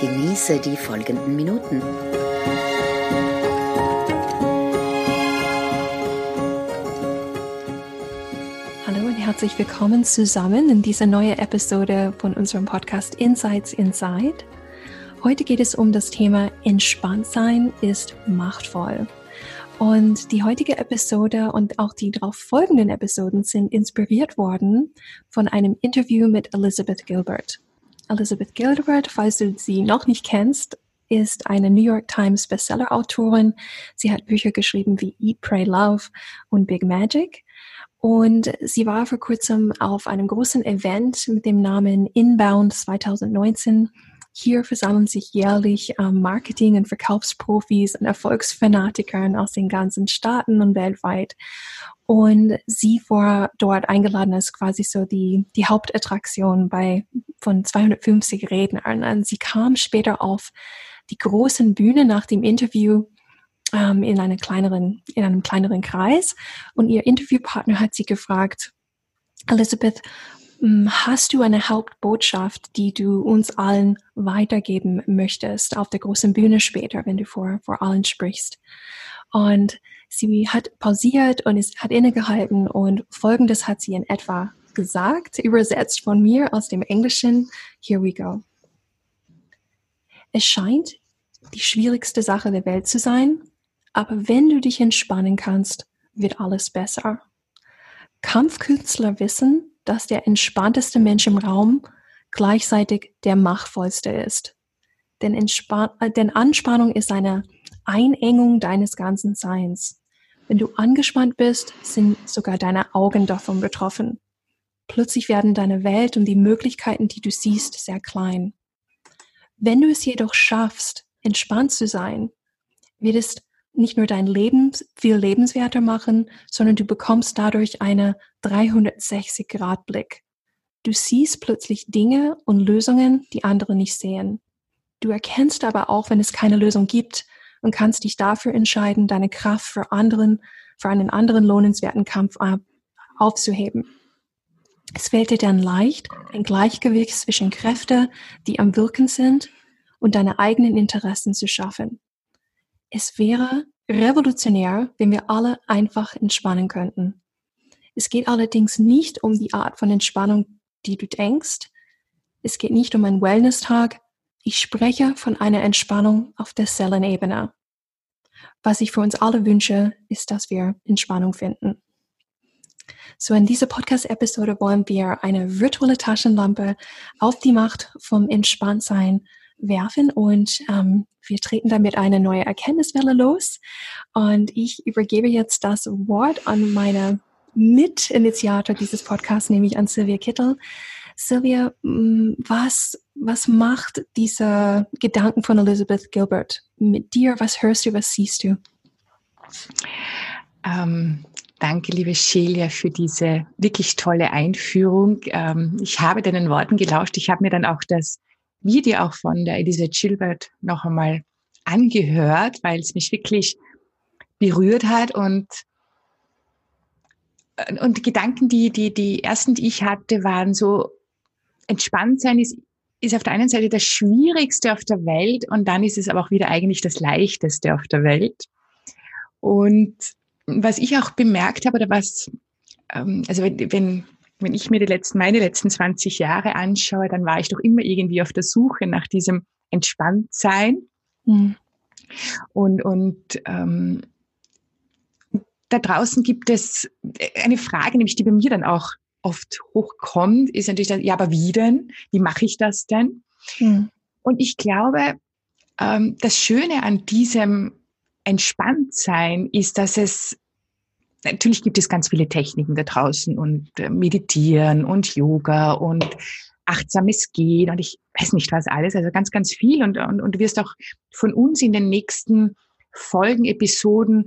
Genieße die folgenden Minuten. Hallo und herzlich willkommen zusammen in dieser neuen Episode von unserem Podcast Insights Inside. Heute geht es um das Thema Entspanntsein ist machtvoll. Und die heutige Episode und auch die darauf folgenden Episoden sind inspiriert worden von einem Interview mit Elizabeth Gilbert. Elizabeth Gilbert, falls du sie noch nicht kennst, ist eine New York Times Bestseller-Autorin. Sie hat Bücher geschrieben wie Eat, Pray, Love und Big Magic. Und sie war vor kurzem auf einem großen Event mit dem Namen Inbound 2019 hier versammeln sich jährlich ähm, Marketing- und Verkaufsprofis und Erfolgsfanatikern aus den ganzen Staaten und weltweit. Und sie war dort eingeladen als quasi so die, die Hauptattraktion bei, von 250 Rednern. Und sie kam später auf die großen Bühne nach dem Interview ähm, in, einer kleineren, in einem kleineren Kreis. Und ihr Interviewpartner hat sie gefragt, Elizabeth, hm, hast du eine Hauptbotschaft, die du uns allen weitergeben möchtest auf der großen Bühne später, wenn du vor, vor allen sprichst? Und sie hat pausiert und es hat innegehalten und Folgendes hat sie in etwa gesagt, übersetzt von mir aus dem Englischen. Here we go. Es scheint die schwierigste Sache der Welt zu sein, aber wenn du dich entspannen kannst, wird alles besser. Kampfkünstler wissen, dass der entspannteste Mensch im Raum gleichzeitig der machtvollste ist. Denn, Entspan äh, denn Anspannung ist eine Einengung deines ganzen Seins. Wenn du angespannt bist, sind sogar deine Augen davon betroffen. Plötzlich werden deine Welt und die Möglichkeiten, die du siehst, sehr klein. Wenn du es jedoch schaffst, entspannt zu sein, wird es nicht nur dein Leben viel lebenswerter machen, sondern du bekommst dadurch eine 360-Grad-Blick. Du siehst plötzlich Dinge und Lösungen, die andere nicht sehen. Du erkennst aber auch, wenn es keine Lösung gibt und kannst dich dafür entscheiden, deine Kraft für anderen, für einen anderen lohnenswerten Kampf aufzuheben. Es fällt dir dann leicht, ein Gleichgewicht zwischen Kräfte, die am Wirken sind, und deine eigenen Interessen zu schaffen. Es wäre revolutionär, wenn wir alle einfach entspannen könnten. Es geht allerdings nicht um die Art von Entspannung, die du denkst. Es geht nicht um einen Wellness-Tag. Ich spreche von einer Entspannung auf der Zellenebene. Was ich für uns alle wünsche, ist, dass wir Entspannung finden. So in dieser Podcast-Episode wollen wir eine virtuelle Taschenlampe auf die Macht vom Entspanntsein werfen und ähm, wir treten damit eine neue Erkenntniswelle los. Und ich übergebe jetzt das Wort an meine Mitinitiator dieses Podcasts, nämlich an Sylvia Kittel. Sylvia, mm, was, was macht diese Gedanken von Elizabeth Gilbert mit dir? Was hörst du, was siehst du? Ähm, danke, liebe Shelia, für diese wirklich tolle Einführung. Ähm, ich habe deinen Worten gelauscht. Ich habe mir dann auch das Video auch von der Elise Gilbert noch einmal angehört, weil es mich wirklich berührt hat und und die Gedanken, die, die, die ersten, die ich hatte, waren so, entspannt sein ist, ist auf der einen Seite das Schwierigste auf der Welt und dann ist es aber auch wieder eigentlich das Leichteste auf der Welt. Und was ich auch bemerkt habe oder was, ähm, also wenn, wenn wenn ich mir die letzten, meine letzten 20 Jahre anschaue, dann war ich doch immer irgendwie auf der Suche nach diesem Entspanntsein. Mhm. Und, und ähm, da draußen gibt es eine Frage, nämlich die bei mir dann auch oft hochkommt, ist natürlich dann, ja, aber wie denn? Wie mache ich das denn? Mhm. Und ich glaube, ähm, das Schöne an diesem Entspanntsein ist, dass es natürlich gibt es ganz viele Techniken da draußen und äh, Meditieren und Yoga und achtsames Gehen und ich weiß nicht was alles, also ganz, ganz viel. Und, und, und du wirst auch von uns in den nächsten Folgen, Episoden,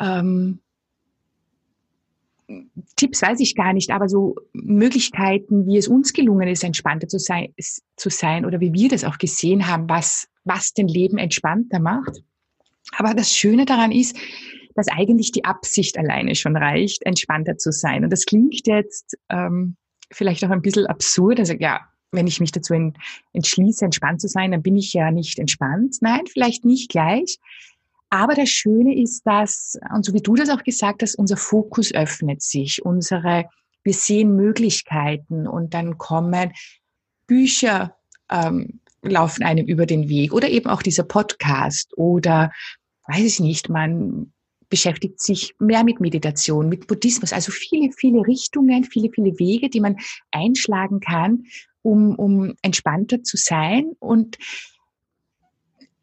ähm, Tipps weiß ich gar nicht, aber so Möglichkeiten, wie es uns gelungen ist, entspannter zu sein, zu sein oder wie wir das auch gesehen haben, was, was den Leben entspannter macht. Aber das Schöne daran ist, dass eigentlich die Absicht alleine schon reicht, entspannter zu sein. Und das klingt jetzt ähm, vielleicht auch ein bisschen absurd. Also ja, wenn ich mich dazu entschließe, entspannt zu sein, dann bin ich ja nicht entspannt. Nein, vielleicht nicht gleich. Aber das Schöne ist, dass, und so wie du das auch gesagt hast, unser Fokus öffnet sich, unsere, wir sehen Möglichkeiten und dann kommen Bücher, ähm, laufen einem über den Weg oder eben auch dieser Podcast oder weiß ich nicht, man beschäftigt sich mehr mit Meditation, mit Buddhismus, also viele, viele Richtungen, viele, viele Wege, die man einschlagen kann, um, um entspannter zu sein. Und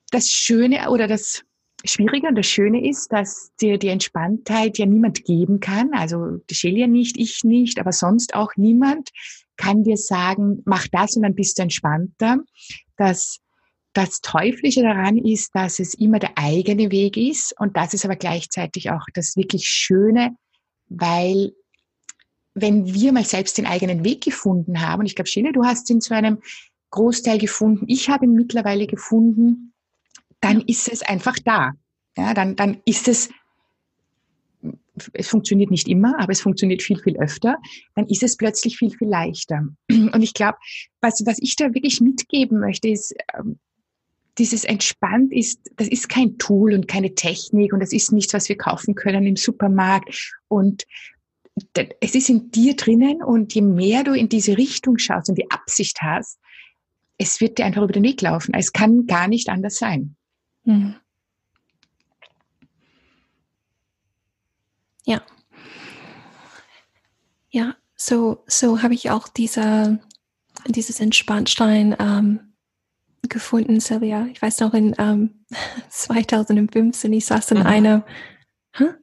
das Schöne oder das Schwierige und das Schöne ist, dass dir die Entspanntheit ja niemand geben kann. Also die Shelia nicht, ich nicht, aber sonst auch niemand kann dir sagen, mach das und dann bist du entspannter. Das, das Teuflische daran ist, dass es immer der eigene Weg ist und das ist aber gleichzeitig auch das wirklich Schöne, weil wenn wir mal selbst den eigenen Weg gefunden haben, und ich glaube, Shelia, du hast ihn zu einem Großteil gefunden, ich habe ihn mittlerweile gefunden, dann ist es einfach da. Ja, dann, dann ist es, es funktioniert nicht immer, aber es funktioniert viel, viel öfter, dann ist es plötzlich viel, viel leichter. Und ich glaube, was, was ich da wirklich mitgeben möchte, ist, ähm, dieses entspannt ist, das ist kein Tool und keine Technik und das ist nichts, was wir kaufen können im Supermarkt. Und es ist in dir drinnen und je mehr du in diese Richtung schaust und die Absicht hast, es wird dir einfach über den Weg laufen. Es kann gar nicht anders sein. Mhm. Ja. Ja, so, so habe ich auch diese, dieses Entspannstein ähm, gefunden, Sylvia. Ich weiß noch, in ähm, 2015, ich saß in mhm. einer. Huh?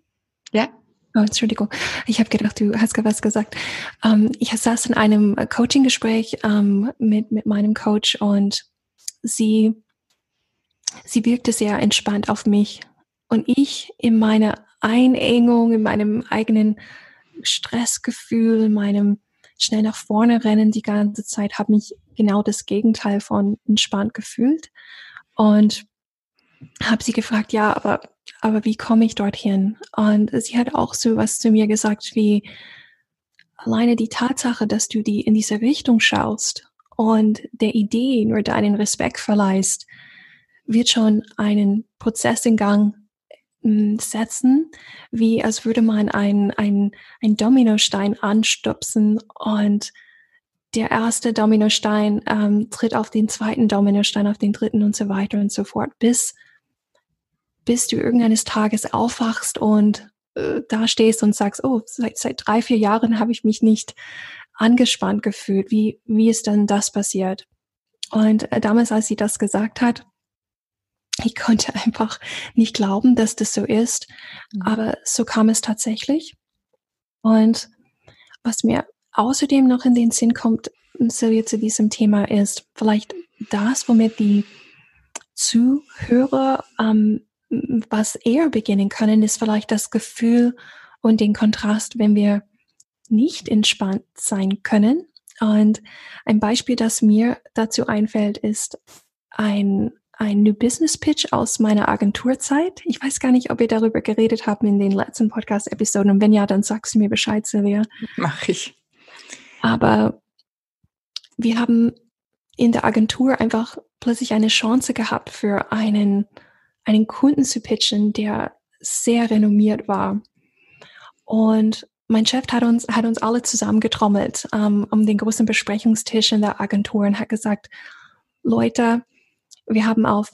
Ja. Oh, Entschuldigung. Ich habe gedacht, du hast was gesagt. Ähm, ich saß in einem Coaching-Gespräch ähm, mit, mit meinem Coach und sie sie wirkte sehr entspannt auf mich. Und ich in meiner Einengung, in meinem eigenen Stressgefühl, meinem schnell nach vorne rennen die ganze Zeit, habe mich genau das Gegenteil von entspannt gefühlt. Und habe sie gefragt, ja, aber, aber wie komme ich dorthin? Und sie hat auch so was zu mir gesagt wie, alleine die Tatsache, dass du die in diese Richtung schaust und der Idee nur deinen Respekt verleihst, wird schon einen Prozess in Gang hm, setzen, wie als würde man ein, ein, ein Dominostein anstupsen und der erste Dominostein ähm, tritt auf den zweiten Dominostein, auf den dritten und so weiter und so fort, bis, bis du irgendeines Tages aufwachst und äh, da stehst und sagst, oh, seit, seit drei, vier Jahren habe ich mich nicht angespannt gefühlt. Wie, wie ist denn das passiert? Und äh, damals, als sie das gesagt hat, ich konnte einfach nicht glauben, dass das so ist, mhm. aber so kam es tatsächlich. Und was mir außerdem noch in den Sinn kommt, Silvia, zu diesem Thema ist vielleicht das, womit die Zuhörer ähm, was eher beginnen können, ist vielleicht das Gefühl und den Kontrast, wenn wir nicht entspannt sein können. Und ein Beispiel, das mir dazu einfällt, ist ein ein New Business Pitch aus meiner Agenturzeit. Ich weiß gar nicht, ob wir darüber geredet haben in den letzten Podcast-Episoden. Und wenn ja, dann sagst du mir Bescheid, Silvia. Mach ich. Aber wir haben in der Agentur einfach plötzlich eine Chance gehabt, für einen, einen Kunden zu pitchen, der sehr renommiert war. Und mein Chef hat uns, hat uns alle zusammengetrommelt ähm, um den großen Besprechungstisch in der Agentur und hat gesagt, Leute, wir haben auf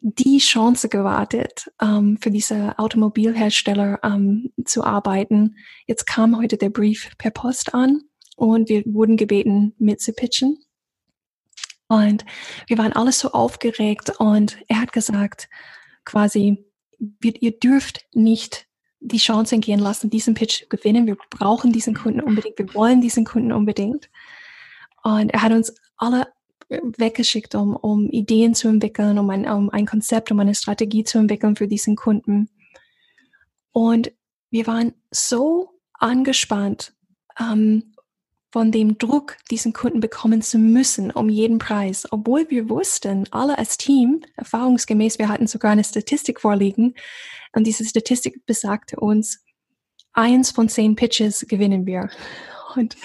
die Chance gewartet, ähm, für diese Automobilhersteller ähm, zu arbeiten. Jetzt kam heute der Brief per Post an und wir wurden gebeten, mitzupitchen. Und wir waren alles so aufgeregt und er hat gesagt, quasi, ihr dürft nicht die Chance gehen lassen, diesen Pitch gewinnen. Wir brauchen diesen Kunden unbedingt. Wir wollen diesen Kunden unbedingt. Und er hat uns alle weggeschickt, um, um Ideen zu entwickeln, um ein, um ein Konzept, um eine Strategie zu entwickeln für diesen Kunden. Und wir waren so angespannt ähm, von dem Druck, diesen Kunden bekommen zu müssen, um jeden Preis, obwohl wir wussten, alle als Team, erfahrungsgemäß, wir hatten sogar eine Statistik vorliegen, und diese Statistik besagte uns, eins von zehn Pitches gewinnen wir. Und,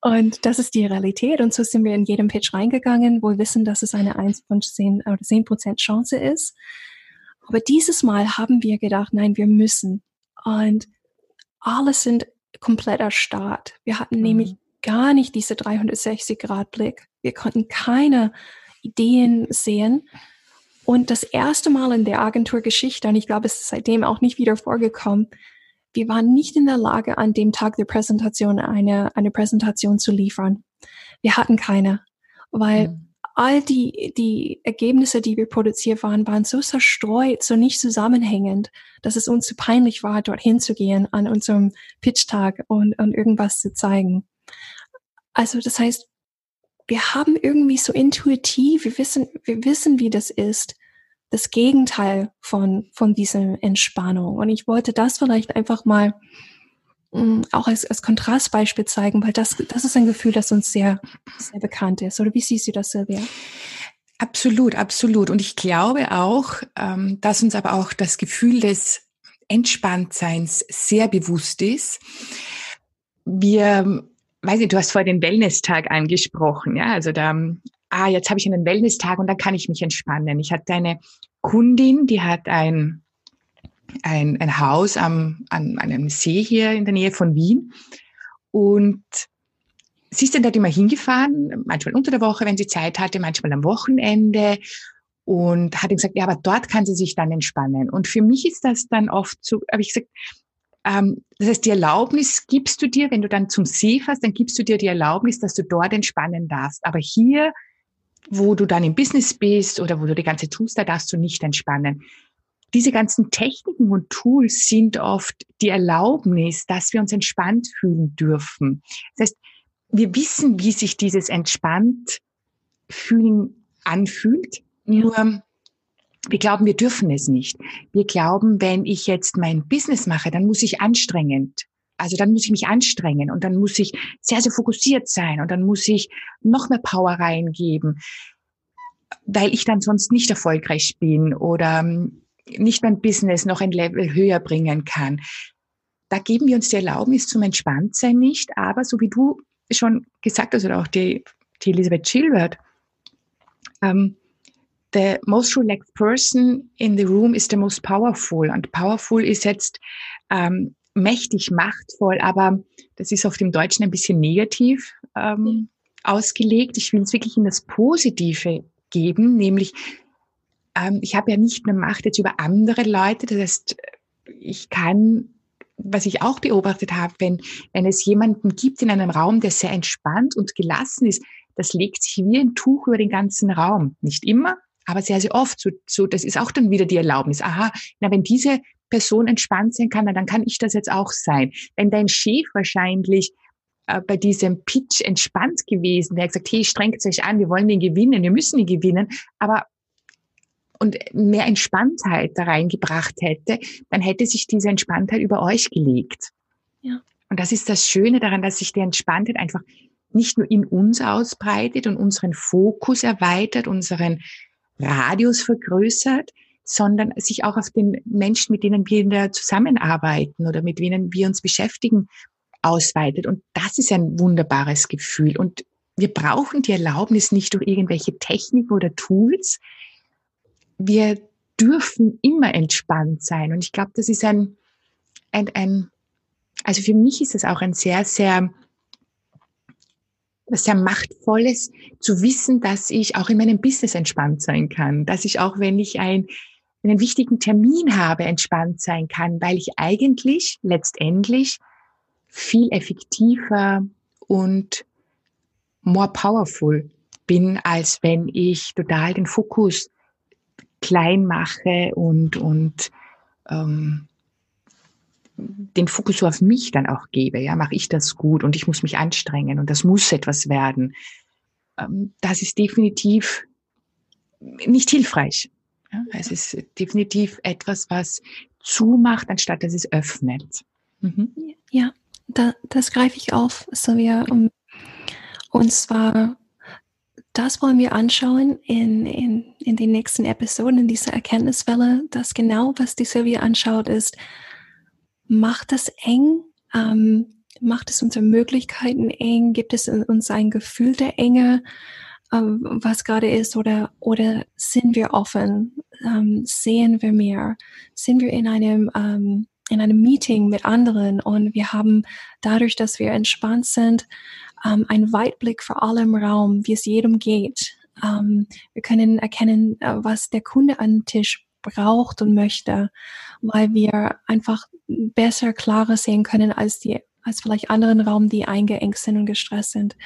und das ist die Realität. Und so sind wir in jedem Pitch reingegangen, wo wir wissen, dass es eine eins von zehn oder zehn Prozent Chance ist. Aber dieses Mal haben wir gedacht, nein, wir müssen. Und alles sind kompletter Start. Wir hatten mhm. nämlich gar nicht diese 360-Grad-Blick. Wir konnten keine Ideen sehen. Und das erste Mal in der Agenturgeschichte, und ich glaube, es ist seitdem auch nicht wieder vorgekommen, wir waren nicht in der Lage, an dem Tag der Präsentation eine, eine Präsentation zu liefern. Wir hatten keine, weil mhm. all die, die Ergebnisse, die wir produziert waren, waren so zerstreut, so nicht zusammenhängend, dass es uns zu peinlich war, dorthin zu gehen an unserem Pitch-Tag und, und irgendwas zu zeigen. Also das heißt, wir haben irgendwie so intuitiv, wir wissen, wir wissen, wie das ist, das Gegenteil von, von dieser Entspannung. Und ich wollte das vielleicht einfach mal mm, auch als, als Kontrastbeispiel zeigen, weil das, das ist ein Gefühl, das uns sehr, sehr bekannt ist. Oder wie siehst du das, Silvia? Absolut, absolut. Und ich glaube auch, ähm, dass uns aber auch das Gefühl des Entspanntseins sehr bewusst ist. Wir weiß nicht, du hast vorhin den Wellness-Tag angesprochen, ja, also da, ah, jetzt habe ich einen Wellness-Tag und dann kann ich mich entspannen. Ich hatte eine Kundin, die hat ein, ein, ein Haus am, an, einem See hier in der Nähe von Wien und sie ist dann dort immer hingefahren, manchmal unter der Woche, wenn sie Zeit hatte, manchmal am Wochenende und hat gesagt, ja, aber dort kann sie sich dann entspannen. Und für mich ist das dann oft so, habe ich gesagt, ähm, das heißt, die Erlaubnis gibst du dir, wenn du dann zum See fährst, dann gibst du dir die Erlaubnis, dass du dort entspannen darfst. Aber hier, wo du dann im Business bist oder wo du die ganze tust, da darfst du nicht entspannen. Diese ganzen Techniken und Tools sind oft die Erlaubnis, dass wir uns entspannt fühlen dürfen. Das heißt, wir wissen, wie sich dieses entspannt fühlen anfühlt. Nur wir glauben, wir dürfen es nicht. Wir glauben, wenn ich jetzt mein Business mache, dann muss ich anstrengend. Also dann muss ich mich anstrengen und dann muss ich sehr, sehr fokussiert sein und dann muss ich noch mehr Power reingeben, weil ich dann sonst nicht erfolgreich bin oder ähm, nicht mein Business noch ein Level höher bringen kann. Da geben wir uns die Erlaubnis zum Entspanntsein nicht, aber so wie du schon gesagt hast oder auch die, die Elisabeth Chilwert, ähm, the most relaxed person in the room is the most powerful. Und powerful ist jetzt ähm, mächtig, machtvoll, aber das ist auf dem Deutschen ein bisschen negativ ähm, mhm. ausgelegt. Ich will es wirklich in das Positive geben, nämlich ähm, ich habe ja nicht eine Macht jetzt über andere Leute. Das heißt, ich kann was ich auch beobachtet habe, wenn, wenn es jemanden gibt in einem Raum, der sehr entspannt und gelassen ist, das legt sich wie ein Tuch über den ganzen Raum. Nicht immer, aber sehr, sehr oft. So, so, das ist auch dann wieder die Erlaubnis. Aha, na, wenn diese Person entspannt sein kann, dann kann ich das jetzt auch sein. Wenn dein Chef wahrscheinlich äh, bei diesem Pitch entspannt gewesen wäre, gesagt, hey, strengt euch an, wir wollen den gewinnen, wir müssen ihn gewinnen, aber und mehr Entspanntheit da reingebracht hätte, dann hätte sich diese Entspanntheit über euch gelegt. Ja. Und das ist das Schöne daran, dass sich die Entspanntheit einfach nicht nur in uns ausbreitet und unseren Fokus erweitert, unseren Radius vergrößert, sondern sich auch auf den Menschen, mit denen wir in der zusammenarbeiten oder mit denen wir uns beschäftigen, ausweitet. Und das ist ein wunderbares Gefühl. Und wir brauchen die Erlaubnis nicht durch irgendwelche Techniken oder Tools. Wir dürfen immer entspannt sein. Und ich glaube, das ist ein, ein, ein, also für mich ist es auch ein sehr, sehr sehr machtvolles, zu wissen, dass ich auch in meinem Business entspannt sein kann, dass ich auch, wenn ich ein, einen wichtigen Termin habe, entspannt sein kann, weil ich eigentlich letztendlich viel effektiver und more powerful bin, als wenn ich total den Fokus klein mache und, und ähm, den Fokus so auf mich dann auch gebe, ja, mache ich das gut und ich muss mich anstrengen und das muss etwas werden. ähm, das ist definitiv nicht hilfreich. Ja, es ist definitiv etwas, was zumacht, anstatt dass es öffnet. Mhm. Ja, da, das greife ich auf, Sylvia. Um, und zwar, das wollen wir anschauen in, in, in den nächsten Episoden, in dieser Erkenntniswelle. Das genau, was die Sylvia anschaut, ist, macht das eng? Ähm, macht es unsere Möglichkeiten eng? Gibt es in uns ein Gefühl der Enge, ähm, was gerade ist? Oder, oder sind wir offen? Ähm, sehen wir mehr? Sind wir in einem, ähm, in einem Meeting mit anderen und wir haben dadurch, dass wir entspannt sind, ähm, einen Weitblick für alle im Raum, wie es jedem geht. Ähm, wir können erkennen, äh, was der Kunde am Tisch braucht und möchte, weil wir einfach besser, klarer sehen können als die als vielleicht anderen Raum, die eingeengt sind und gestresst sind,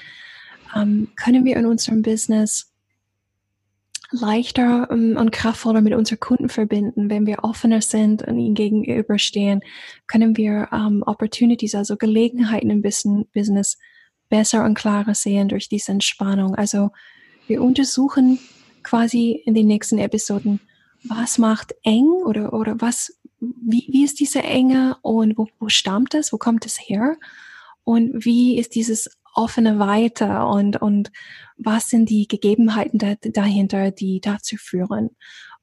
ähm, können wir in unserem Business leichter um, und kraftvoller mit unseren Kunden verbinden, wenn wir offener sind und ihnen gegenüberstehen, können wir ähm, Opportunities, also Gelegenheiten im Business besser und klarer sehen durch diese Entspannung. Also wir untersuchen quasi in den nächsten Episoden, was macht eng oder, oder was wie, wie ist diese Enge und wo, wo stammt es, wo kommt es her? Und wie ist dieses offene Weiter und, und was sind die Gegebenheiten da, dahinter, die dazu führen.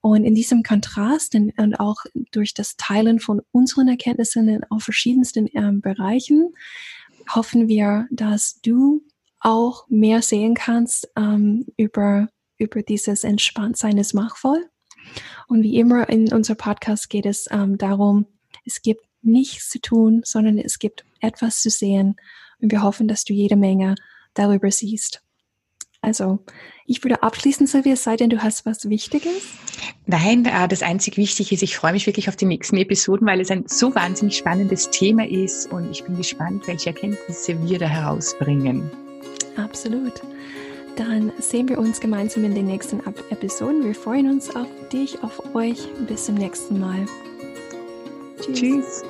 Und in diesem Kontrast und, und auch durch das Teilen von unseren Erkenntnissen auf verschiedensten ähm, Bereichen hoffen wir, dass du auch mehr sehen kannst ähm, über, über dieses Entspanntsein ist machtvoll und wie immer in unserem Podcast geht es ähm, darum, es gibt nichts zu tun, sondern es gibt etwas zu sehen. Und wir hoffen, dass du jede Menge darüber siehst. Also, ich würde abschließen, Silvia, es sei denn, du hast was Wichtiges. Nein, äh, das einzig Wichtige ist, ich freue mich wirklich auf die nächsten Episoden, weil es ein so wahnsinnig spannendes Thema ist und ich bin gespannt, welche Erkenntnisse wir da herausbringen. Absolut. Dann sehen wir uns gemeinsam in den nächsten Episoden. Wir freuen uns auf dich, auf euch. Bis zum nächsten Mal. Tschüss. Tschüss.